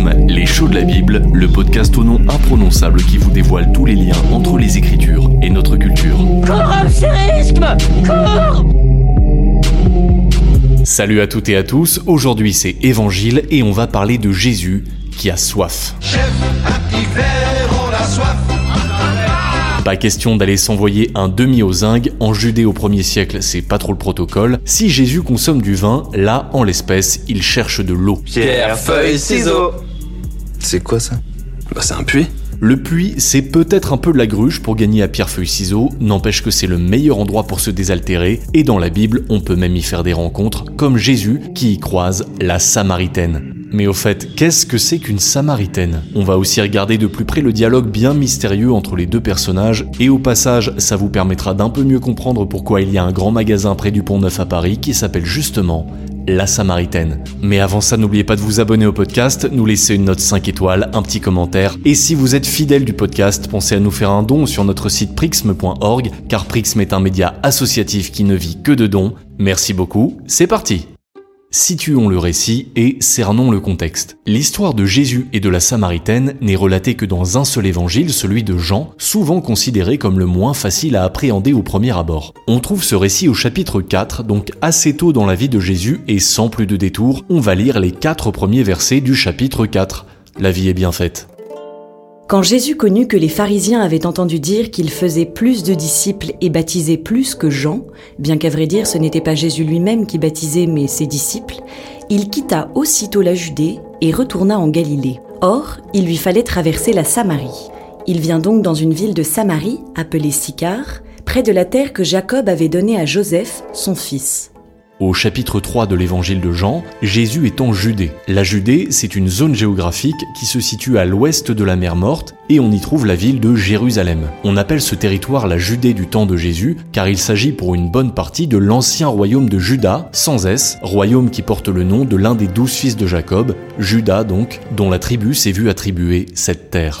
Prisme, les shows de la Bible, le podcast au nom imprononçable qui vous dévoile tous les liens entre les Écritures et notre culture. Salut à toutes et à tous, aujourd'hui c'est Évangile et on va parler de Jésus qui a soif. Pas question d'aller s'envoyer un demi aux zinc. En Judée au 1er siècle, c'est pas trop le protocole. Si Jésus consomme du vin, là, en l'espèce, il cherche de l'eau. Pierre, feuille, ciseaux. C'est quoi ça? Bah c'est un puits. Le puits, c'est peut-être un peu de la gruge pour gagner à pierre-feuille-ciseaux, n'empêche que c'est le meilleur endroit pour se désaltérer, et dans la Bible, on peut même y faire des rencontres, comme Jésus qui y croise la Samaritaine. Mais au fait, qu'est-ce que c'est qu'une Samaritaine? On va aussi regarder de plus près le dialogue bien mystérieux entre les deux personnages, et au passage, ça vous permettra d'un peu mieux comprendre pourquoi il y a un grand magasin près du Pont Neuf à Paris qui s'appelle justement la Samaritaine. Mais avant ça, n'oubliez pas de vous abonner au podcast, nous laisser une note 5 étoiles, un petit commentaire, et si vous êtes fidèle du podcast, pensez à nous faire un don sur notre site prixme.org, car Prixme est un média associatif qui ne vit que de dons. Merci beaucoup, c'est parti Situons le récit et cernons le contexte. L'histoire de Jésus et de la Samaritaine n'est relatée que dans un seul évangile, celui de Jean, souvent considéré comme le moins facile à appréhender au premier abord. On trouve ce récit au chapitre 4, donc assez tôt dans la vie de Jésus, et sans plus de détours, on va lire les quatre premiers versets du chapitre 4. La vie est bien faite. Quand Jésus connut que les pharisiens avaient entendu dire qu'il faisait plus de disciples et baptisait plus que Jean, bien qu'à vrai dire ce n'était pas Jésus lui-même qui baptisait mais ses disciples, il quitta aussitôt la Judée et retourna en Galilée. Or, il lui fallait traverser la Samarie. Il vient donc dans une ville de Samarie, appelée Sicar, près de la terre que Jacob avait donnée à Joseph, son fils. Au chapitre 3 de l'évangile de Jean, Jésus est en Judée. La Judée, c'est une zone géographique qui se situe à l'ouest de la mer Morte et on y trouve la ville de Jérusalem. On appelle ce territoire la Judée du temps de Jésus car il s'agit pour une bonne partie de l'ancien royaume de Juda, sans S, royaume qui porte le nom de l'un des douze fils de Jacob, Juda donc, dont la tribu s'est vue attribuer cette terre.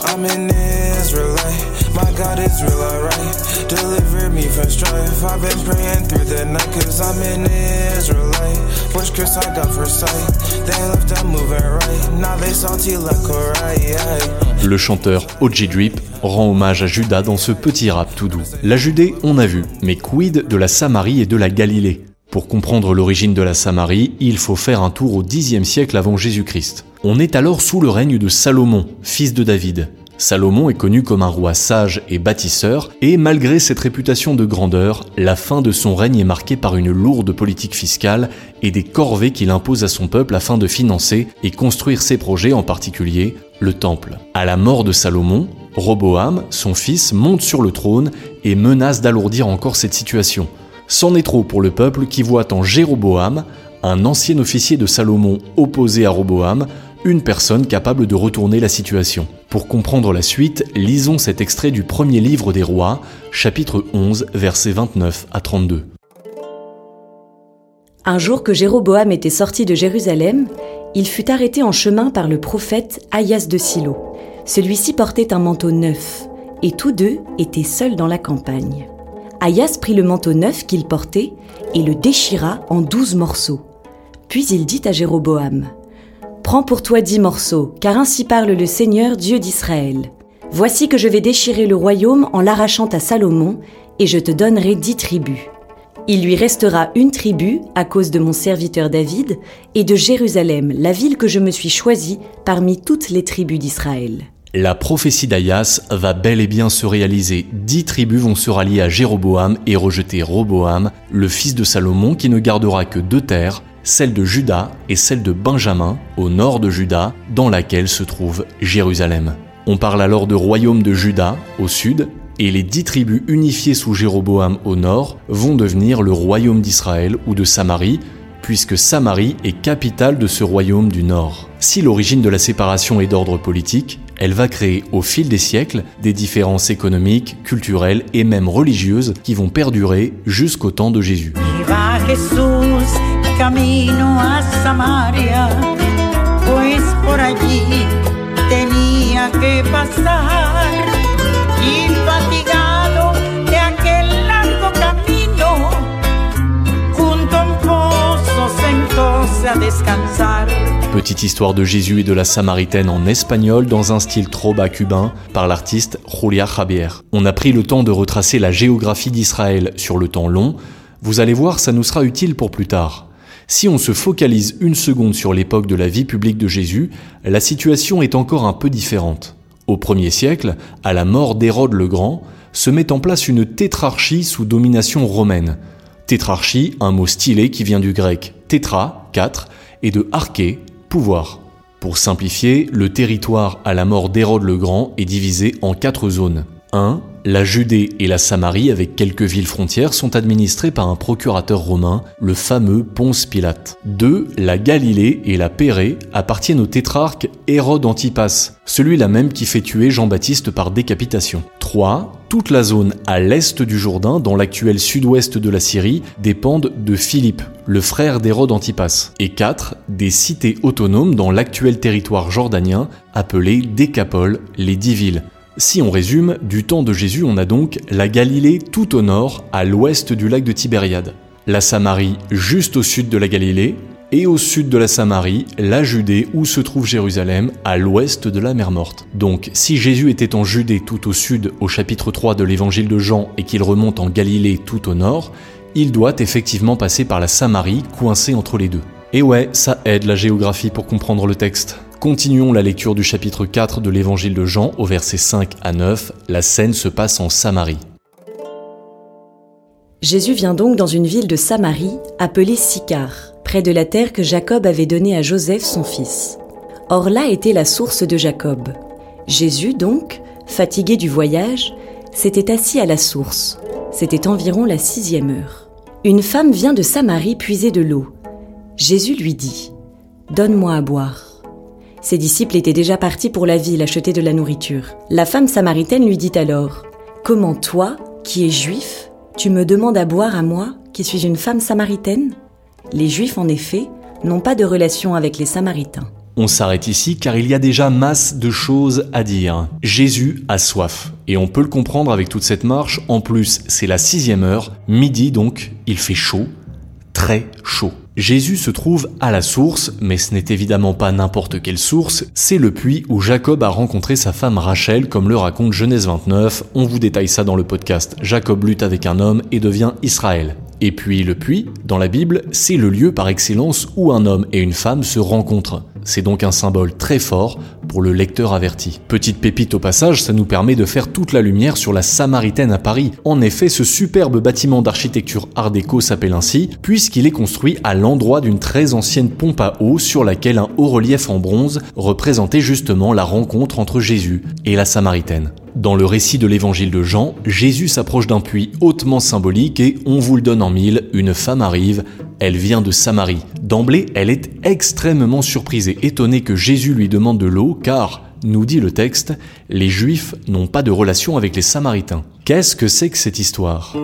Le chanteur Oji Drip rend hommage à Judas dans ce petit rap tout doux. La Judée, on a vu, mais quid de la Samarie et de la Galilée? Pour comprendre l'origine de la Samarie, il faut faire un tour au Xe siècle avant Jésus-Christ. On est alors sous le règne de Salomon, fils de David. Salomon est connu comme un roi sage et bâtisseur, et malgré cette réputation de grandeur, la fin de son règne est marquée par une lourde politique fiscale et des corvées qu'il impose à son peuple afin de financer et construire ses projets, en particulier le temple. À la mort de Salomon, Roboam, son fils, monte sur le trône et menace d'alourdir encore cette situation. C'en est trop pour le peuple qui voit en Jéroboam, un ancien officier de Salomon opposé à Roboam, une personne capable de retourner la situation. Pour comprendre la suite, lisons cet extrait du premier livre des rois, chapitre 11, versets 29 à 32. Un jour que Jéroboam était sorti de Jérusalem, il fut arrêté en chemin par le prophète Ayas de Silo. Celui-ci portait un manteau neuf, et tous deux étaient seuls dans la campagne. Ayas prit le manteau neuf qu'il portait et le déchira en douze morceaux. Puis il dit à Jéroboam, Prends pour toi dix morceaux, car ainsi parle le Seigneur Dieu d'Israël. Voici que je vais déchirer le royaume en l'arrachant à Salomon, et je te donnerai dix tribus. Il lui restera une tribu à cause de mon serviteur David, et de Jérusalem, la ville que je me suis choisie parmi toutes les tribus d'Israël. La prophétie d'Ayas va bel et bien se réaliser. Dix tribus vont se rallier à Jéroboam et rejeter Roboam, le fils de Salomon qui ne gardera que deux terres, celle de Juda et celle de Benjamin, au nord de Juda, dans laquelle se trouve Jérusalem. On parle alors de royaume de Juda, au sud, et les dix tribus unifiées sous Jéroboam au nord vont devenir le royaume d'Israël ou de Samarie, puisque Samarie est capitale de ce royaume du nord. Si l'origine de la séparation est d'ordre politique, elle va créer au fil des siècles des différences économiques, culturelles et même religieuses qui vont perdurer jusqu'au temps de Jésus. Petite histoire de Jésus et de la Samaritaine en espagnol dans un style troba cubain par l'artiste Julia Javier. On a pris le temps de retracer la géographie d'Israël sur le temps long. Vous allez voir, ça nous sera utile pour plus tard. Si on se focalise une seconde sur l'époque de la vie publique de Jésus, la situation est encore un peu différente. Au 1er siècle, à la mort d'Hérode le Grand, se met en place une tétrarchie sous domination romaine. Tétrarchie, un mot stylé qui vient du grec tétra, 4, et de arché, pouvoir. Pour simplifier, le territoire à la mort d'Hérode le Grand est divisé en quatre zones. 1. La Judée et la Samarie, avec quelques villes frontières, sont administrées par un procurateur romain, le fameux Ponce Pilate. 2. La Galilée et la Pérée appartiennent au tétrarque Hérode Antipas, celui-là même qui fait tuer Jean-Baptiste par décapitation. 3. Toute la zone à l'est du Jourdain, dans l'actuel sud-ouest de la Syrie, dépendent de Philippe, le frère d'Hérode Antipas. Et 4. Des cités autonomes dans l'actuel territoire jordanien, appelées Décapole, les dix villes. Si on résume, du temps de Jésus, on a donc la Galilée tout au nord, à l'ouest du lac de Tibériade, la Samarie juste au sud de la Galilée, et au sud de la Samarie, la Judée où se trouve Jérusalem, à l'ouest de la mer Morte. Donc si Jésus était en Judée tout au sud au chapitre 3 de l'évangile de Jean et qu'il remonte en Galilée tout au nord, il doit effectivement passer par la Samarie coincée entre les deux. Et ouais, ça aide la géographie pour comprendre le texte. Continuons la lecture du chapitre 4 de l'évangile de Jean au verset 5 à 9. La scène se passe en Samarie. Jésus vient donc dans une ville de Samarie appelée Sicar, près de la terre que Jacob avait donnée à Joseph son fils. Or là était la source de Jacob. Jésus donc, fatigué du voyage, s'était assis à la source. C'était environ la sixième heure. Une femme vient de Samarie puiser de l'eau. Jésus lui dit, Donne-moi à boire. Ses disciples étaient déjà partis pour la ville acheter de la nourriture. La femme samaritaine lui dit alors, Comment toi, qui es juif, tu me demandes à boire à moi, qui suis une femme samaritaine? Les juifs, en effet, n'ont pas de relation avec les samaritains. On s'arrête ici car il y a déjà masse de choses à dire. Jésus a soif. Et on peut le comprendre avec toute cette marche. En plus, c'est la sixième heure, midi donc, il fait chaud, très chaud. Jésus se trouve à la source, mais ce n'est évidemment pas n'importe quelle source, c'est le puits où Jacob a rencontré sa femme Rachel, comme le raconte Genèse 29, on vous détaille ça dans le podcast Jacob lutte avec un homme et devient Israël. Et puis le puits, dans la Bible, c'est le lieu par excellence où un homme et une femme se rencontrent. C'est donc un symbole très fort pour le lecteur averti. Petite pépite au passage, ça nous permet de faire toute la lumière sur la Samaritaine à Paris. En effet, ce superbe bâtiment d'architecture art déco s'appelle ainsi, puisqu'il est construit à l'endroit d'une très ancienne pompe à eau sur laquelle un haut relief en bronze représentait justement la rencontre entre Jésus et la Samaritaine. Dans le récit de l'évangile de Jean, Jésus s'approche d'un puits hautement symbolique et, on vous le donne en mille, une femme arrive, elle vient de Samarie. D'emblée, elle est extrêmement surprise et étonnée que Jésus lui demande de l'eau car, nous dit le texte, les Juifs n'ont pas de relation avec les Samaritains. Qu'est-ce que c'est que cette histoire?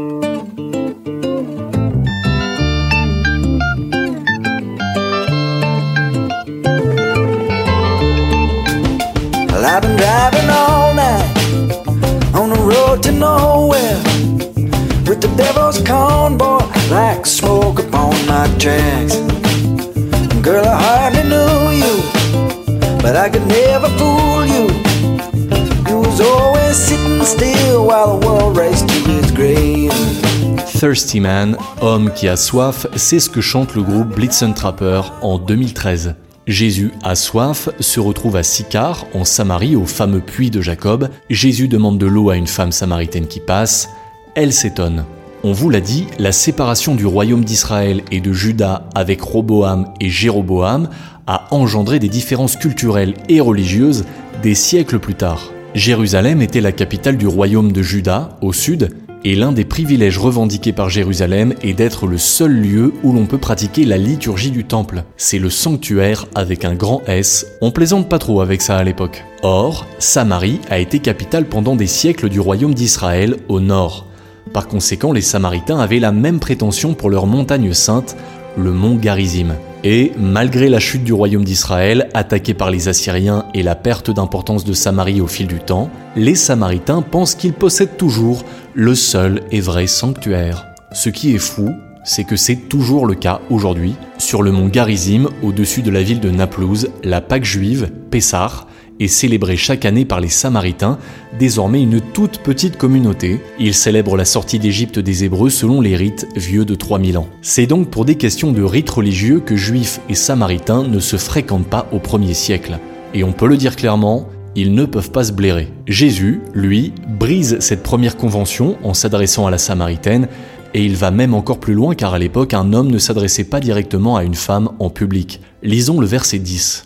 Thirsty Man, homme qui a soif, c'est ce que chante le groupe Blitzen Trapper en 2013. Jésus a soif, se retrouve à Sicar, en Samarie, au fameux puits de Jacob. Jésus demande de l'eau à une femme samaritaine qui passe. Elle s'étonne. On vous l'a dit, la séparation du royaume d'Israël et de Juda avec Roboam et Jéroboam a engendré des différences culturelles et religieuses des siècles plus tard. Jérusalem était la capitale du royaume de Juda, au sud, et l'un des privilèges revendiqués par Jérusalem est d'être le seul lieu où l'on peut pratiquer la liturgie du temple. C'est le sanctuaire avec un grand S, on plaisante pas trop avec ça à l'époque. Or, Samarie a été capitale pendant des siècles du royaume d'Israël au nord. Par conséquent, les Samaritains avaient la même prétention pour leur montagne sainte, le mont Garizim. Et malgré la chute du royaume d'Israël, attaqué par les Assyriens et la perte d'importance de Samarie au fil du temps, les Samaritains pensent qu'ils possèdent toujours le seul et vrai sanctuaire. Ce qui est fou, c'est que c'est toujours le cas aujourd'hui. Sur le mont Garizim, au-dessus de la ville de Naplouse, la Pâque juive, Pessah, est célébrée chaque année par les Samaritains, désormais une toute petite communauté. Ils célèbrent la sortie d'Égypte des Hébreux selon les rites vieux de 3000 ans. C'est donc pour des questions de rites religieux que Juifs et Samaritains ne se fréquentent pas au 1er siècle. Et on peut le dire clairement, ils ne peuvent pas se blairer. Jésus, lui, brise cette première convention en s'adressant à la Samaritaine, et il va même encore plus loin car à l'époque un homme ne s'adressait pas directement à une femme en public. Lisons le verset 10.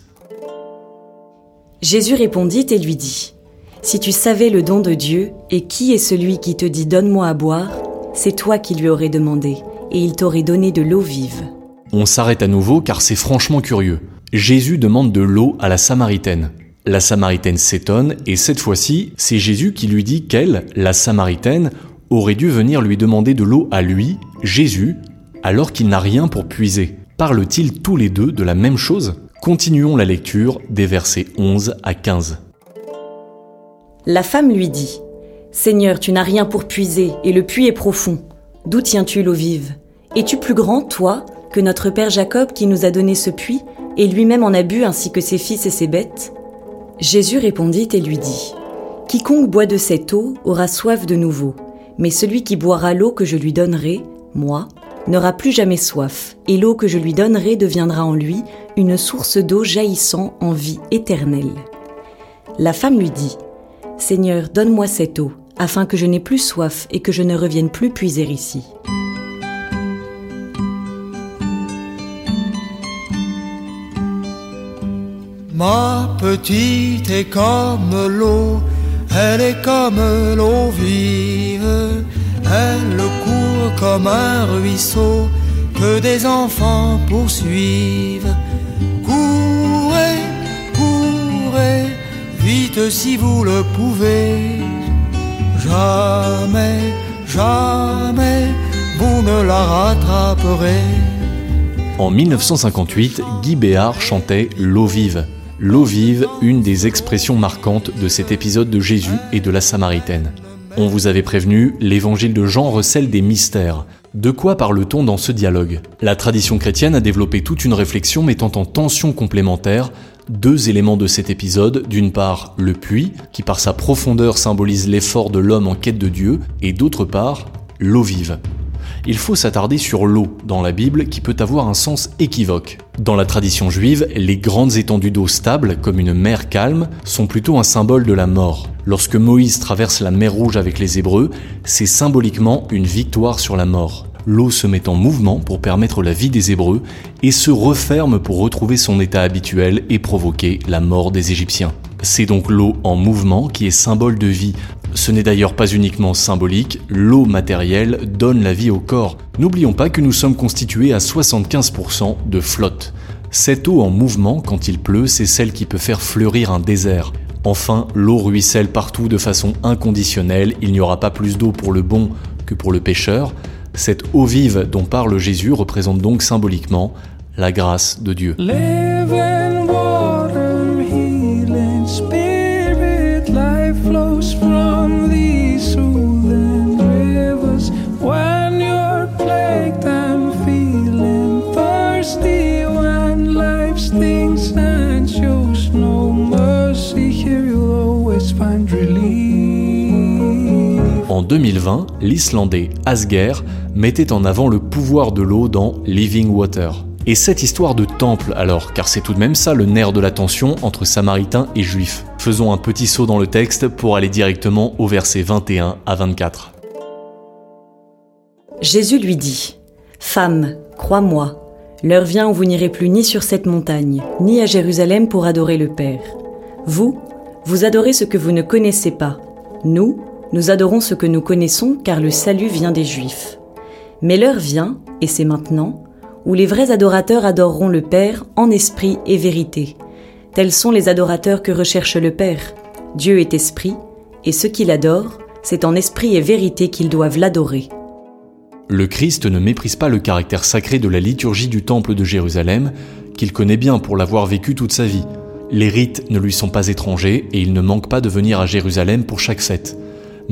Jésus répondit et lui dit, Si tu savais le don de Dieu, et qui est celui qui te dit Donne-moi à boire, c'est toi qui lui aurais demandé, et il t'aurait donné de l'eau vive. On s'arrête à nouveau car c'est franchement curieux. Jésus demande de l'eau à la Samaritaine. La Samaritaine s'étonne et cette fois-ci, c'est Jésus qui lui dit qu'elle, la Samaritaine, aurait dû venir lui demander de l'eau à lui, Jésus, alors qu'il n'a rien pour puiser. Parlent-ils tous les deux de la même chose? Continuons la lecture des versets 11 à 15. La femme lui dit, Seigneur, tu n'as rien pour puiser, et le puits est profond. D'où tiens-tu l'eau vive? Es-tu plus grand, toi, que notre père Jacob qui nous a donné ce puits, et lui-même en a bu ainsi que ses fils et ses bêtes? Jésus répondit et lui dit, Quiconque boit de cette eau aura soif de nouveau, mais celui qui boira l'eau que je lui donnerai, moi, n'aura plus jamais soif, et l'eau que je lui donnerai deviendra en lui une source d'eau jaillissant en vie éternelle. La femme lui dit, Seigneur, donne-moi cette eau, afin que je n'ai plus soif et que je ne revienne plus puiser ici. Ma petite est comme l'eau, elle est comme l'eau vive, elle comme un ruisseau que des enfants poursuivent. Courez, courez, vite si vous le pouvez. Jamais, jamais, vous ne la rattraperez. En 1958, Guy Béard chantait L'eau vive. L'eau vive, une des expressions marquantes de cet épisode de Jésus et de la Samaritaine. Vous avait prévenu, l'évangile de Jean recèle des mystères. De quoi parle-t-on dans ce dialogue? La tradition chrétienne a développé toute une réflexion mettant en tension complémentaire deux éléments de cet épisode, d'une part le puits, qui par sa profondeur symbolise l'effort de l'homme en quête de Dieu, et d'autre part l'eau vive il faut s'attarder sur l'eau dans la Bible qui peut avoir un sens équivoque. Dans la tradition juive, les grandes étendues d'eau stable, comme une mer calme, sont plutôt un symbole de la mort. Lorsque Moïse traverse la mer Rouge avec les Hébreux, c'est symboliquement une victoire sur la mort. L'eau se met en mouvement pour permettre la vie des Hébreux et se referme pour retrouver son état habituel et provoquer la mort des Égyptiens. C'est donc l'eau en mouvement qui est symbole de vie, ce n'est d'ailleurs pas uniquement symbolique, l'eau matérielle donne la vie au corps. N'oublions pas que nous sommes constitués à 75% de flotte. Cette eau en mouvement, quand il pleut, c'est celle qui peut faire fleurir un désert. Enfin, l'eau ruisselle partout de façon inconditionnelle, il n'y aura pas plus d'eau pour le bon que pour le pécheur. Cette eau vive dont parle Jésus représente donc symboliquement la grâce de Dieu. En 2020, l'Islandais Asger mettait en avant le pouvoir de l'eau dans Living Water. Et cette histoire de temple alors, car c'est tout de même ça le nerf de la tension entre samaritains et juifs. Faisons un petit saut dans le texte pour aller directement au verset 21 à 24. Jésus lui dit, Femme, crois-moi, l'heure vient où vous n'irez plus ni sur cette montagne, ni à Jérusalem pour adorer le Père. Vous, vous adorez ce que vous ne connaissez pas. Nous, nous adorons ce que nous connaissons car le salut vient des Juifs. Mais l'heure vient, et c'est maintenant, où les vrais adorateurs adoreront le Père en esprit et vérité. Tels sont les adorateurs que recherche le Père. Dieu est esprit, et ceux qui l'adorent, c'est en esprit et vérité qu'ils doivent l'adorer. Le Christ ne méprise pas le caractère sacré de la liturgie du Temple de Jérusalem, qu'il connaît bien pour l'avoir vécu toute sa vie. Les rites ne lui sont pas étrangers et il ne manque pas de venir à Jérusalem pour chaque fête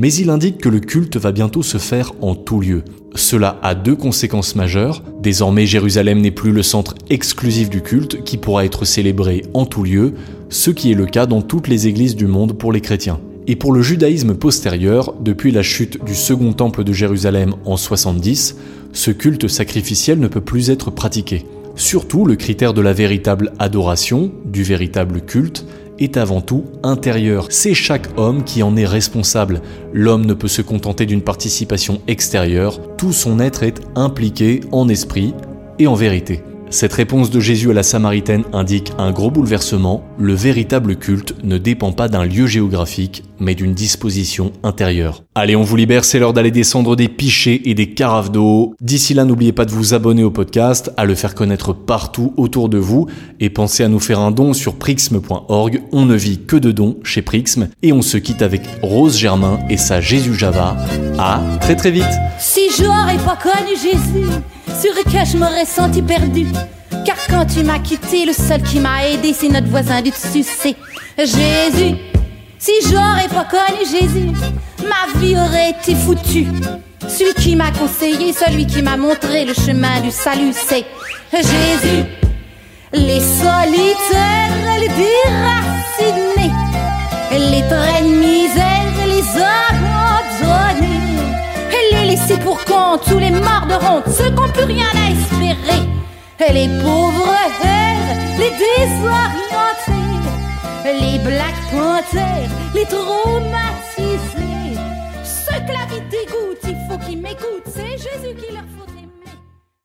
mais il indique que le culte va bientôt se faire en tout lieu. Cela a deux conséquences majeures. Désormais, Jérusalem n'est plus le centre exclusif du culte qui pourra être célébré en tout lieu, ce qui est le cas dans toutes les églises du monde pour les chrétiens. Et pour le judaïsme postérieur, depuis la chute du second temple de Jérusalem en 70, ce culte sacrificiel ne peut plus être pratiqué. Surtout, le critère de la véritable adoration, du véritable culte, est avant tout intérieur. C'est chaque homme qui en est responsable. L'homme ne peut se contenter d'une participation extérieure, tout son être est impliqué en esprit et en vérité. Cette réponse de Jésus à la Samaritaine indique un gros bouleversement. Le véritable culte ne dépend pas d'un lieu géographique, mais d'une disposition intérieure. Allez, on vous libère, c'est l'heure d'aller descendre des pichets et des carafes d'eau. D'ici là, n'oubliez pas de vous abonner au podcast, à le faire connaître partout autour de vous, et pensez à nous faire un don sur prixme.org. On ne vit que de dons chez Prixme, et on se quitte avec Rose Germain et sa Jésus Java. À très très vite Si j'aurais pas connu Jésus, sur que je m'aurais senti perdu. Car quand tu m'as quitté, le seul qui m'a aidé, c'est notre voisin du dessus, c'est Jésus. Si j'aurais pas connu Jésus, ma vie aurait été foutue. Celui qui m'a conseillé, celui qui m'a montré le chemin du salut, c'est Jésus. Les solitaires, les déracinés, les traits de misère, les les laissés pour compte, tous les morts de honte, ceux qui n'ont plus rien à espérer, les pauvres, les désorientés les Black Panthers, les traumatisés. Ceux que la vie dégoûte, il faut qu'ils m'écoutent, c'est Jésus qui leur